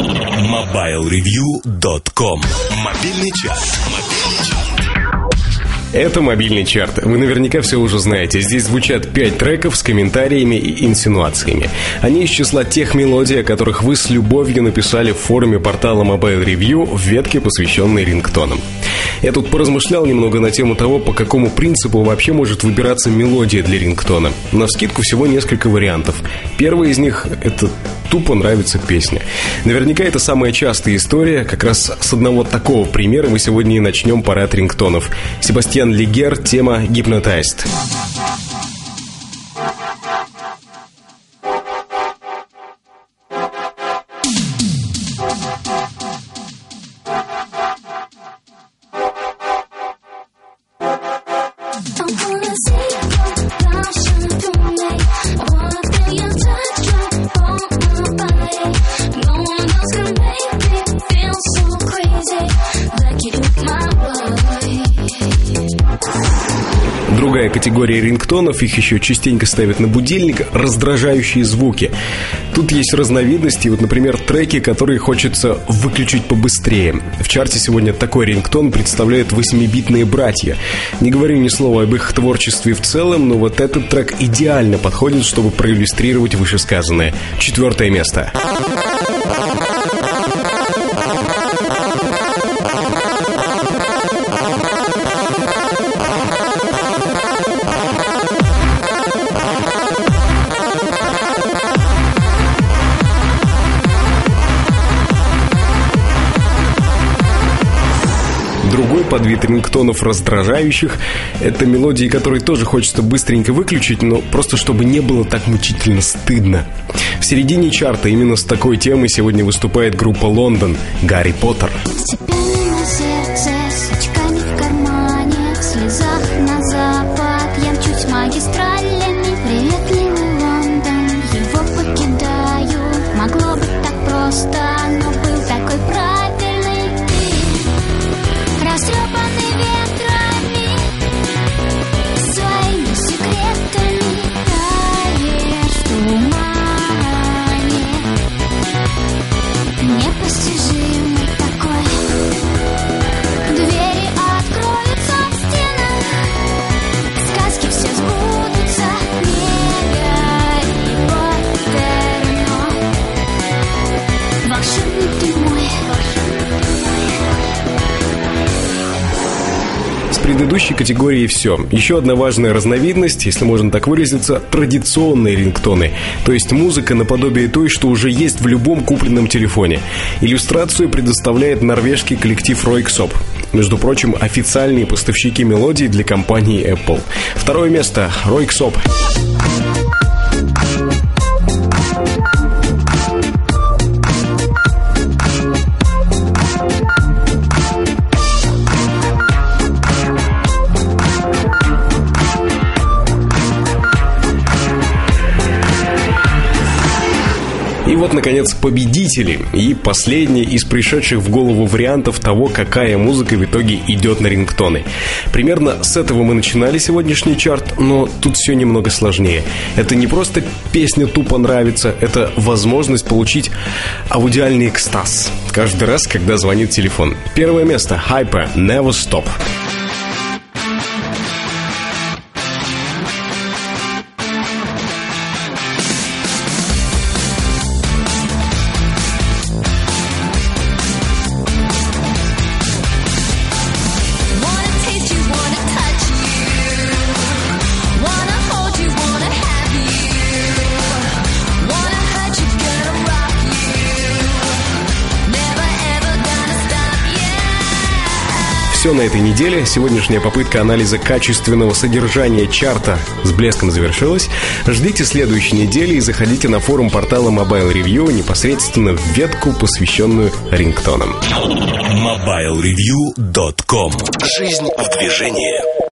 MobileReview.com Мобильный час. Это мобильный чарт. Вы наверняка все уже знаете. Здесь звучат пять треков с комментариями и инсинуациями. Они из числа тех мелодий, о которых вы с любовью написали в форуме портала Mobile Review в ветке, посвященной рингтонам. Я тут поразмышлял немного на тему того, по какому принципу вообще может выбираться мелодия для рингтона. На вскидку всего несколько вариантов. Первый из них — это тупо нравится песня. Наверняка это самая частая история. Как раз с одного такого примера мы сегодня и начнем парад рингтонов. Себастьян Лигер, тема «Гипнотайст». Другая категория рингтонов, их еще частенько ставят на будильник, раздражающие звуки. Тут есть разновидности, вот, например, треки, которые хочется выключить побыстрее. В чарте сегодня такой рингтон представляют 8-битные братья. Не говорю ни слова об их творчестве в целом, но вот этот трек идеально подходит, чтобы проиллюстрировать вышесказанное. Четвертое место. Другой подвид рингтонов раздражающих — это мелодии, которые тоже хочется быстренько выключить, но просто чтобы не было так мучительно стыдно. В середине чарта именно с такой темой сегодня выступает группа «Лондон» «Гарри Поттер». Степенно на сердце, предыдущей категорией все. Еще одна важная разновидность, если можно так выразиться, традиционные рингтоны. То есть музыка наподобие той, что уже есть в любом купленном телефоне. Иллюстрацию предоставляет норвежский коллектив Roixop. Между прочим, официальные поставщики мелодий для компании Apple. Второе место. Roixop. И вот, наконец, победители и последний из пришедших в голову вариантов того, какая музыка в итоге идет на рингтоны. Примерно с этого мы начинали сегодняшний чарт, но тут все немного сложнее. Это не просто песня тупо нравится, это возможность получить аудиальный экстаз каждый раз, когда звонит телефон. Первое место. Hyper. Never Stop. Wanna Все на этой неделе. Сегодняшняя попытка анализа качественного содержания чарта с блеском завершилась. Ждите следующей недели и заходите на форум портала Mobile Review непосредственно в ветку, посвященную рингтонам. MobileReview.com Жизнь в движении.